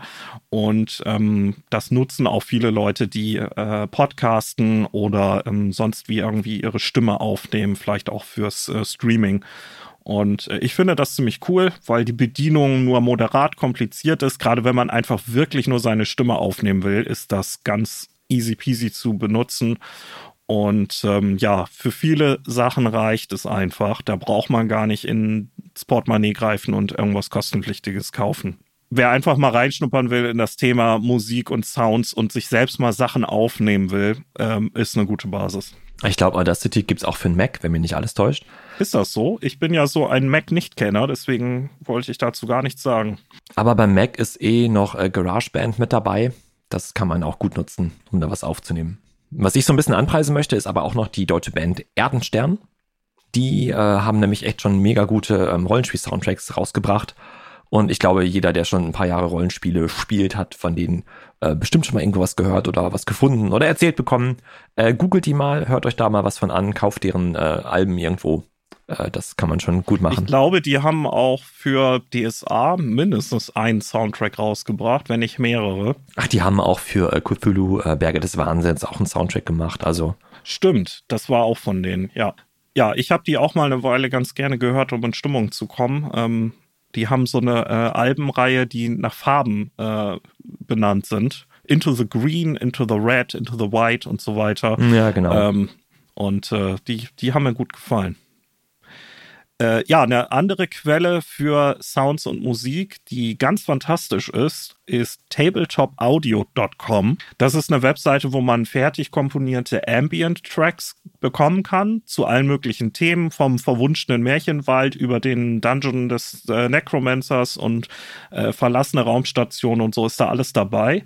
und ähm, das nutzen auch viele Leute, die äh, podcasten oder ähm, sonst wie irgendwie ihre Stimme aufnehmen, vielleicht auch fürs äh, Streaming. Und äh, ich finde das ziemlich cool, weil die Bedienung nur moderat kompliziert ist. Gerade wenn man einfach wirklich nur seine Stimme aufnehmen will, ist das ganz easy peasy zu benutzen. Und ähm, ja, für viele Sachen reicht es einfach. Da braucht man gar nicht ins Portemonnaie greifen und irgendwas kostenpflichtiges kaufen. Wer einfach mal reinschnuppern will in das Thema Musik und Sounds und sich selbst mal Sachen aufnehmen will, ähm, ist eine gute Basis. Ich glaube, Audacity gibt's auch für den Mac, wenn mich nicht alles täuscht. Ist das so? Ich bin ja so ein Mac-Nicht-Kenner, deswegen wollte ich dazu gar nichts sagen. Aber beim Mac ist eh noch äh, GarageBand mit dabei. Das kann man auch gut nutzen, um da was aufzunehmen. Was ich so ein bisschen anpreisen möchte, ist aber auch noch die deutsche Band Erdenstern. Die äh, haben nämlich echt schon mega gute ähm, Rollenspiel-Soundtracks rausgebracht. Und ich glaube, jeder, der schon ein paar Jahre Rollenspiele spielt, hat von denen äh, bestimmt schon mal irgendwo was gehört oder was gefunden oder erzählt bekommen. Äh, googelt die mal, hört euch da mal was von an, kauft deren äh, Alben irgendwo. Äh, das kann man schon gut machen. Ich glaube, die haben auch für DSA mindestens einen Soundtrack rausgebracht, wenn nicht mehrere. Ach, die haben auch für äh, Cthulhu äh, Berge des Wahnsinns auch einen Soundtrack gemacht, also. Stimmt, das war auch von denen, ja. Ja, ich habe die auch mal eine Weile ganz gerne gehört, um in Stimmung zu kommen. Ähm, die haben so eine äh, Albenreihe, die nach Farben äh, benannt sind. Into the Green, Into the Red, Into the White und so weiter. Ja, genau. Ähm, und äh, die, die haben mir gut gefallen. Äh, ja, eine andere Quelle für Sounds und Musik, die ganz fantastisch ist, ist tabletopaudio.com. Das ist eine Webseite, wo man fertig komponierte Ambient Tracks bekommen kann zu allen möglichen Themen, vom verwunschenen Märchenwald über den Dungeon des äh, Necromancers und äh, verlassene Raumstationen und so ist da alles dabei.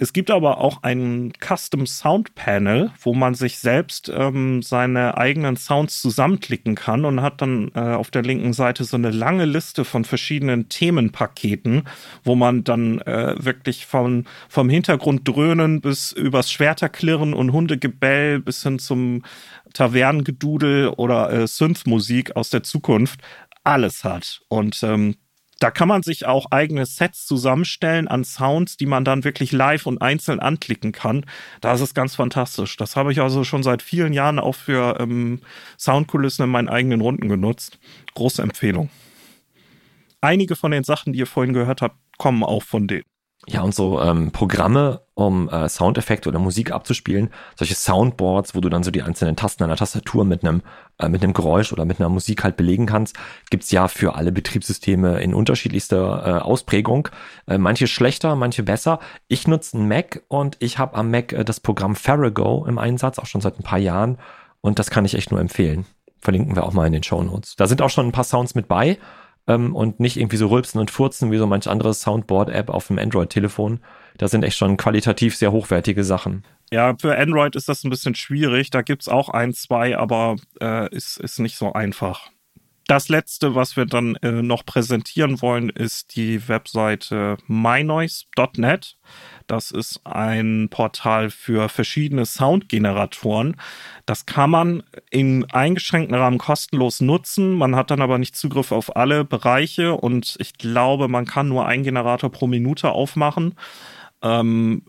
Es gibt aber auch ein Custom Sound Panel, wo man sich selbst ähm, seine eigenen Sounds zusammenklicken kann und hat dann äh, auf der linken Seite so eine lange Liste von verschiedenen Themenpaketen, wo man dann äh, wirklich von, vom Hintergrund dröhnen bis übers Schwerterklirren und Hundegebell bis hin zum Tavernengedudel oder äh, Synthmusik aus der Zukunft alles hat. Und ähm, da kann man sich auch eigene Sets zusammenstellen an Sounds, die man dann wirklich live und einzeln anklicken kann. Das ist ganz fantastisch. Das habe ich also schon seit vielen Jahren auch für ähm, Soundkulissen in meinen eigenen Runden genutzt. Große Empfehlung. Einige von den Sachen, die ihr vorhin gehört habt, kommen auch von denen. Ja, und so ähm, Programme, um äh, Soundeffekte oder Musik abzuspielen, solche Soundboards, wo du dann so die einzelnen Tasten einer Tastatur mit einem äh, mit einem Geräusch oder mit einer Musik halt belegen kannst, gibt's ja für alle Betriebssysteme in unterschiedlichster äh, Ausprägung. Äh, manche schlechter, manche besser. Ich nutze einen Mac und ich habe am Mac äh, das Programm Farrago im Einsatz, auch schon seit ein paar Jahren. Und das kann ich echt nur empfehlen. Verlinken wir auch mal in den Show Notes. Da sind auch schon ein paar Sounds mit bei ähm, und nicht irgendwie so rülpsen und furzen wie so manch anderes Soundboard-App auf dem Android-Telefon. Da sind echt schon qualitativ sehr hochwertige Sachen. Ja, für Android ist das ein bisschen schwierig. Da gibt's auch ein, zwei, aber äh, ist, ist nicht so einfach. Das letzte, was wir dann äh, noch präsentieren wollen, ist die Webseite mynoise.net. Das ist ein Portal für verschiedene Soundgeneratoren. Das kann man in eingeschränkten Rahmen kostenlos nutzen. Man hat dann aber nicht Zugriff auf alle Bereiche und ich glaube, man kann nur einen Generator pro Minute aufmachen. Ähm,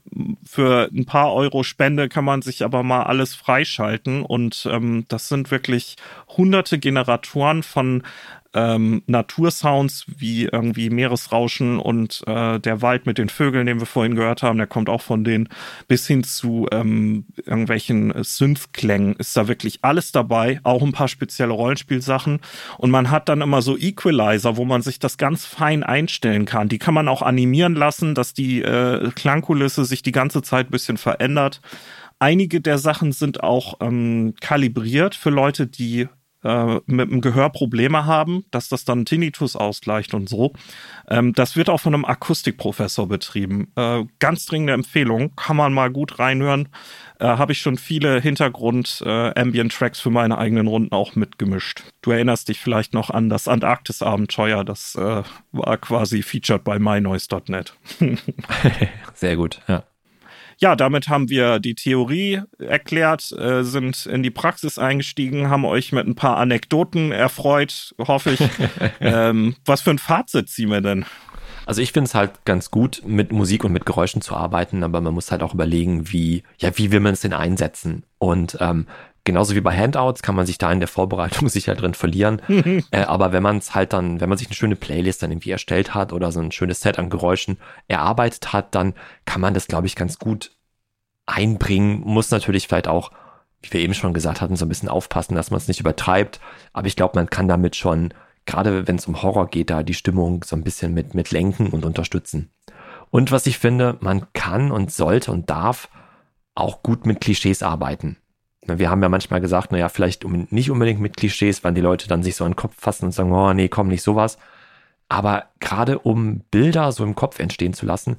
für ein paar Euro Spende kann man sich aber mal alles freischalten und ähm, das sind wirklich hunderte Generatoren von ähm, Natursounds wie irgendwie Meeresrauschen und äh, der Wald mit den Vögeln, den wir vorhin gehört haben, der kommt auch von denen, bis hin zu ähm, irgendwelchen Synth-Klängen ist da wirklich alles dabei, auch ein paar spezielle Rollenspielsachen. Und man hat dann immer so Equalizer, wo man sich das ganz fein einstellen kann. Die kann man auch animieren lassen, dass die äh, Klangkulisse sich die ganze Zeit ein bisschen verändert. Einige der Sachen sind auch ähm, kalibriert für Leute, die äh, mit dem Gehör Probleme haben, dass das dann Tinnitus ausgleicht und so. Ähm, das wird auch von einem Akustikprofessor betrieben. Äh, ganz dringende Empfehlung, kann man mal gut reinhören. Äh, Habe ich schon viele Hintergrund-Ambient-Tracks äh, für meine eigenen Runden auch mitgemischt. Du erinnerst dich vielleicht noch an das Antarktis-Abenteuer, das äh, war quasi featured bei mynoise.net. Sehr gut, ja ja, damit haben wir die Theorie erklärt, äh, sind in die Praxis eingestiegen, haben euch mit ein paar Anekdoten erfreut, hoffe ich. ähm, was für ein Fazit ziehen wir denn? Also ich finde es halt ganz gut, mit Musik und mit Geräuschen zu arbeiten, aber man muss halt auch überlegen, wie, ja, wie will man es denn einsetzen? Und ähm, genauso wie bei Handouts kann man sich da in der Vorbereitung sicher drin verlieren. äh, aber wenn man es halt dann, wenn man sich eine schöne Playlist dann irgendwie erstellt hat oder so ein schönes Set an Geräuschen erarbeitet hat, dann kann man das, glaube ich, ganz gut einbringen. Muss natürlich vielleicht auch, wie wir eben schon gesagt hatten, so ein bisschen aufpassen, dass man es nicht übertreibt. Aber ich glaube, man kann damit schon, gerade wenn es um Horror geht, da die Stimmung so ein bisschen mit, mit lenken und unterstützen. Und was ich finde, man kann und sollte und darf auch gut mit Klischees arbeiten. Wir haben ja manchmal gesagt, naja, vielleicht nicht unbedingt mit Klischees, weil die Leute dann sich so an den Kopf fassen und sagen, oh nee, komm, nicht sowas. Aber gerade um Bilder so im Kopf entstehen zu lassen,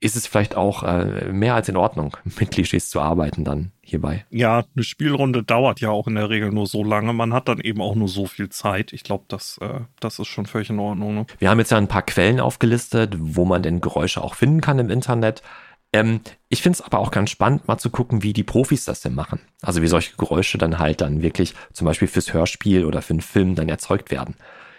ist es vielleicht auch äh, mehr als in Ordnung, mit Klischees zu arbeiten dann hierbei. Ja, eine Spielrunde dauert ja auch in der Regel nur so lange. Man hat dann eben auch nur so viel Zeit. Ich glaube, das, äh, das ist schon völlig in Ordnung. Ne? Wir haben jetzt ja ein paar Quellen aufgelistet, wo man denn Geräusche auch finden kann im Internet. Ähm, ich finde es aber auch ganz spannend, mal zu gucken, wie die Profis das denn machen. Also wie solche Geräusche dann halt dann wirklich zum Beispiel fürs Hörspiel oder für einen Film dann erzeugt werden.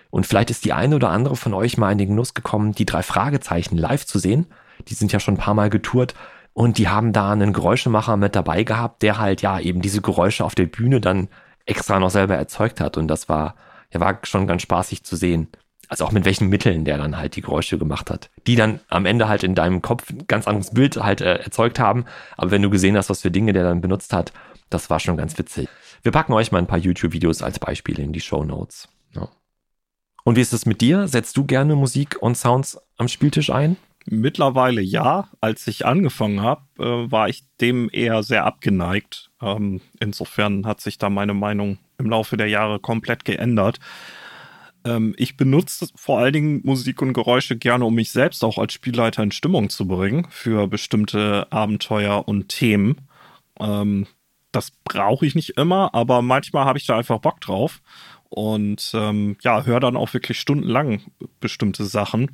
Und vielleicht ist die eine oder andere von euch mal in den Genuss gekommen, die drei Fragezeichen live zu sehen. Die sind ja schon ein paar Mal getourt und die haben da einen Geräuschemacher mit dabei gehabt, der halt ja eben diese Geräusche auf der Bühne dann extra noch selber erzeugt hat. Und das war, ja, war schon ganz spaßig zu sehen. Also auch mit welchen Mitteln der dann halt die Geräusche gemacht hat. Die dann am Ende halt in deinem Kopf ein ganz anderes Bild halt äh, erzeugt haben. Aber wenn du gesehen hast, was für Dinge der dann benutzt hat, das war schon ganz witzig. Wir packen euch mal ein paar YouTube-Videos als Beispiele in die Show Notes. Ja. Und wie ist es mit dir? Setzt du gerne Musik und Sounds am Spieltisch ein? Mittlerweile ja. Als ich angefangen habe, äh, war ich dem eher sehr abgeneigt. Ähm, insofern hat sich da meine Meinung im Laufe der Jahre komplett geändert. Ähm, ich benutze vor allen Dingen Musik und Geräusche gerne, um mich selbst auch als Spielleiter in Stimmung zu bringen für bestimmte Abenteuer und Themen. Ähm, das brauche ich nicht immer, aber manchmal habe ich da einfach Bock drauf und ähm, ja, höre dann auch wirklich stundenlang bestimmte Sachen.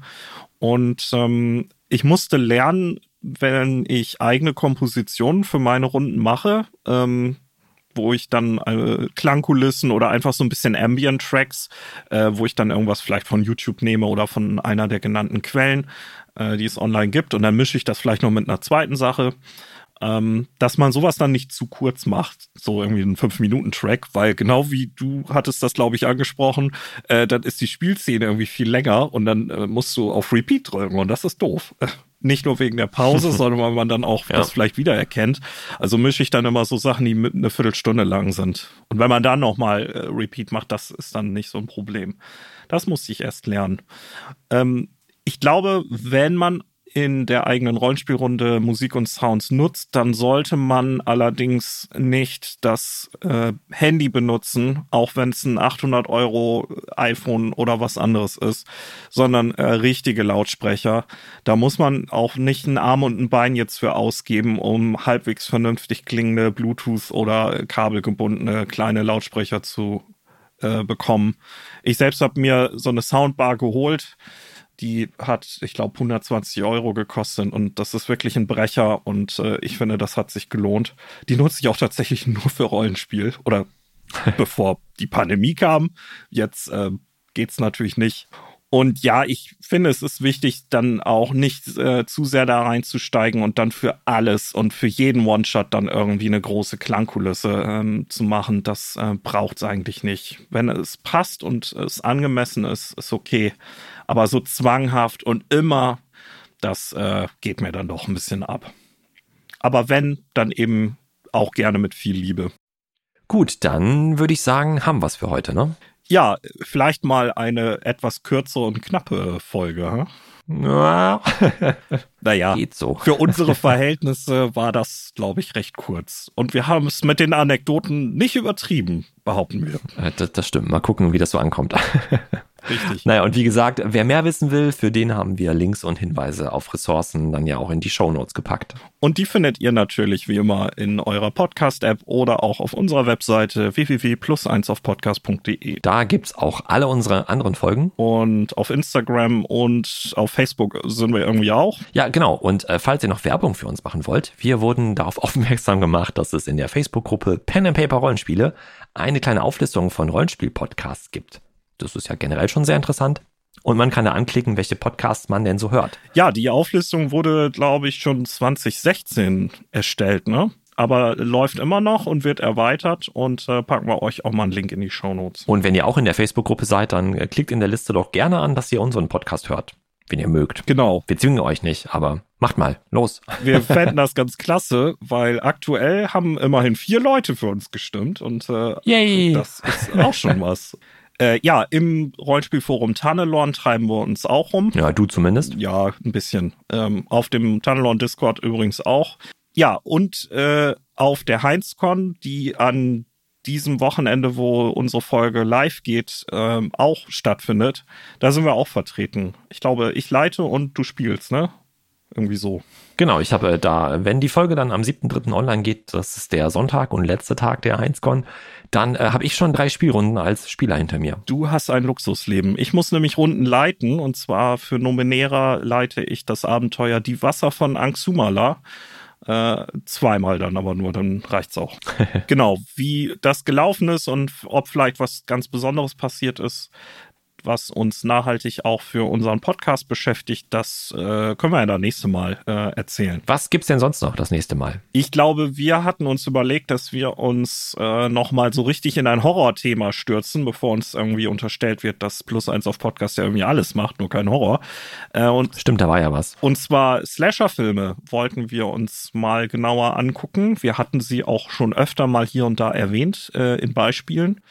Und ähm, ich musste lernen, wenn ich eigene Kompositionen für meine Runden mache, ähm, wo ich dann äh, Klangkulissen oder einfach so ein bisschen Ambient-Tracks, äh, wo ich dann irgendwas vielleicht von YouTube nehme oder von einer der genannten Quellen, äh, die es online gibt. Und dann mische ich das vielleicht noch mit einer zweiten Sache ähm, dass man sowas dann nicht zu kurz macht, so irgendwie einen 5-Minuten-Track, weil genau wie du hattest das, glaube ich, angesprochen, äh, dann ist die Spielszene irgendwie viel länger und dann äh, musst du auf Repeat drücken und das ist doof. Nicht nur wegen der Pause, sondern weil man dann auch ja. das vielleicht wiedererkennt. Also mische ich dann immer so Sachen, die mit eine Viertelstunde lang sind. Und wenn man dann nochmal äh, Repeat macht, das ist dann nicht so ein Problem. Das musste ich erst lernen. Ähm, ich glaube, wenn man in der eigenen Rollenspielrunde Musik und Sounds nutzt, dann sollte man allerdings nicht das äh, Handy benutzen, auch wenn es ein 800 Euro iPhone oder was anderes ist, sondern äh, richtige Lautsprecher. Da muss man auch nicht einen Arm und ein Bein jetzt für ausgeben, um halbwegs vernünftig klingende Bluetooth oder kabelgebundene kleine Lautsprecher zu äh, bekommen. Ich selbst habe mir so eine Soundbar geholt die hat, ich glaube, 120 Euro gekostet und das ist wirklich ein Brecher und äh, ich finde, das hat sich gelohnt. Die nutze ich auch tatsächlich nur für Rollenspiel oder bevor die Pandemie kam. Jetzt äh, geht's natürlich nicht. Und ja, ich finde, es ist wichtig, dann auch nicht äh, zu sehr da reinzusteigen und dann für alles und für jeden One-Shot dann irgendwie eine große Klangkulisse ähm, zu machen. Das äh, braucht es eigentlich nicht. Wenn es passt und es angemessen ist, ist okay. Aber so zwanghaft und immer, das äh, geht mir dann doch ein bisschen ab. Aber wenn, dann eben auch gerne mit viel Liebe. Gut, dann würde ich sagen, haben wir es für heute, ne? Ja, vielleicht mal eine etwas kürzere und knappe Folge. Hm? Ja. naja, geht so. Für unsere Verhältnisse war das, glaube ich, recht kurz. Und wir haben es mit den Anekdoten nicht übertrieben, behaupten wir. Äh, das, das stimmt. Mal gucken, wie das so ankommt. Richtig. Naja, und wie gesagt, wer mehr wissen will, für den haben wir Links und Hinweise auf Ressourcen dann ja auch in die Show Notes gepackt. Und die findet ihr natürlich wie immer in eurer Podcast-App oder auch auf unserer Webseite www.plus1aufpodcast.de. Da gibt's auch alle unsere anderen Folgen. Und auf Instagram und auf Facebook sind wir irgendwie auch. Ja, genau. Und äh, falls ihr noch Werbung für uns machen wollt, wir wurden darauf aufmerksam gemacht, dass es in der Facebook-Gruppe Pen and Paper Rollenspiele eine kleine Auflistung von Rollenspiel-Podcasts gibt. Das ist ja generell schon sehr interessant. Und man kann da anklicken, welche Podcasts man denn so hört. Ja, die Auflistung wurde, glaube ich, schon 2016 erstellt, ne? Aber läuft immer noch und wird erweitert und äh, packen wir euch auch mal einen Link in die Show Notes. Und wenn ihr auch in der Facebook-Gruppe seid, dann äh, klickt in der Liste doch gerne an, dass ihr unseren Podcast hört. Wenn ihr mögt. Genau. Wir zwingen euch nicht, aber macht mal. Los. Wir fänden das ganz klasse, weil aktuell haben immerhin vier Leute für uns gestimmt und äh, Yay. das ist auch schon was. Äh, ja, im Rollenspielforum Tunnelorn treiben wir uns auch rum. Ja, du zumindest. Ja, ein bisschen. Ähm, auf dem Tunnelorn Discord übrigens auch. Ja, und äh, auf der HeinzCon, die an diesem Wochenende, wo unsere Folge live geht, ähm, auch stattfindet, da sind wir auch vertreten. Ich glaube, ich leite und du spielst, ne? Irgendwie so. Genau, ich habe da, wenn die Folge dann am 7.3. online geht, das ist der Sonntag und letzte Tag der Heinzcon, dann äh, habe ich schon drei Spielrunden als Spieler hinter mir. Du hast ein Luxusleben. Ich muss nämlich Runden leiten und zwar für Nominera leite ich das Abenteuer Die Wasser von Angsumala. Äh, zweimal dann aber nur, dann reicht's auch. genau, wie das gelaufen ist und ob vielleicht was ganz Besonderes passiert ist, was uns nachhaltig auch für unseren Podcast beschäftigt, das äh, können wir ja das nächste Mal äh, erzählen. Was gibt's denn sonst noch das nächste Mal? Ich glaube, wir hatten uns überlegt, dass wir uns äh, nochmal so richtig in ein Horrorthema stürzen, bevor uns irgendwie unterstellt wird, dass Plus eins auf Podcast ja irgendwie alles macht, nur kein Horror. Äh, und Stimmt, da war ja was. und zwar Slasher-Filme wollten wir uns mal genauer angucken. Wir hatten sie auch schon öfter mal hier und da erwähnt äh, in Beispielen.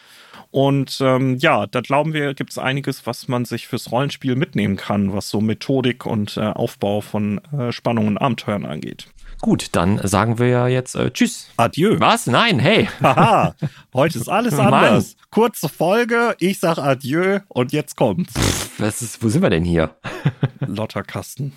Und ähm, ja, da glauben wir, gibt es einiges, was man sich fürs Rollenspiel mitnehmen kann, was so Methodik und äh, Aufbau von äh, Spannungen und Abenteuern angeht. Gut, dann sagen wir ja jetzt äh, Tschüss. Adieu. Was? Nein, hey. Haha, heute ist alles Mann. anders. Kurze Folge, ich sag Adieu und jetzt kommt's. Was ist, wo sind wir denn hier? Lotterkasten.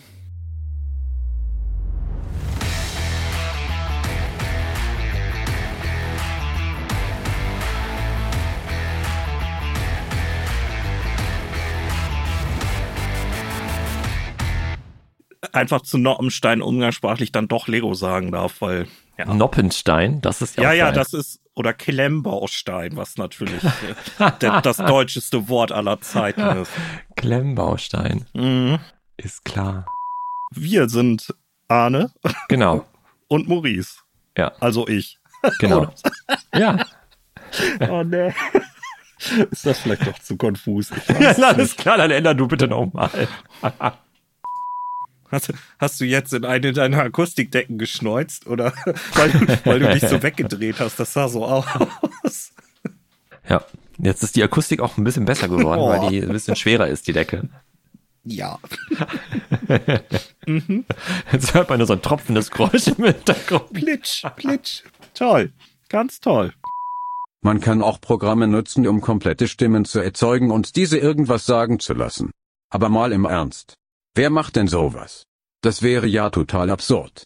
Einfach zu Noppenstein umgangssprachlich dann doch Lego sagen darf, weil ja, Noppenstein, das ist ja ja, ja, das ist, oder Klemmbaustein, was natürlich äh, der, das deutscheste Wort aller Zeiten ist. Klemmbaustein, Mhm. ist klar. Wir sind Arne Genau, und Maurice. Ja. Also ich. genau. ja. Oh ne. Ist das vielleicht doch zu konfus? Ja, alles klar, dann änder du bitte nochmal. Hast, hast du jetzt in eine deiner Akustikdecken geschneuzt oder weil, du- weil du dich so weggedreht hast? Das sah so aus. Ja, jetzt ist die Akustik auch ein bisschen besser geworden, Oh. weil die ein bisschen schwerer ist, die Decke. Ja. Jetzt hört man nur so ein tropfendes Geräusch im Hintergrund. Plitsch, plitsch. Toll. Ganz toll. Man kann auch Programme nutzen, um komplette Stimmen zu erzeugen und diese irgendwas sagen zu lassen. Aber mal im Ernst. Wer macht denn sowas? Das wäre ja total absurd.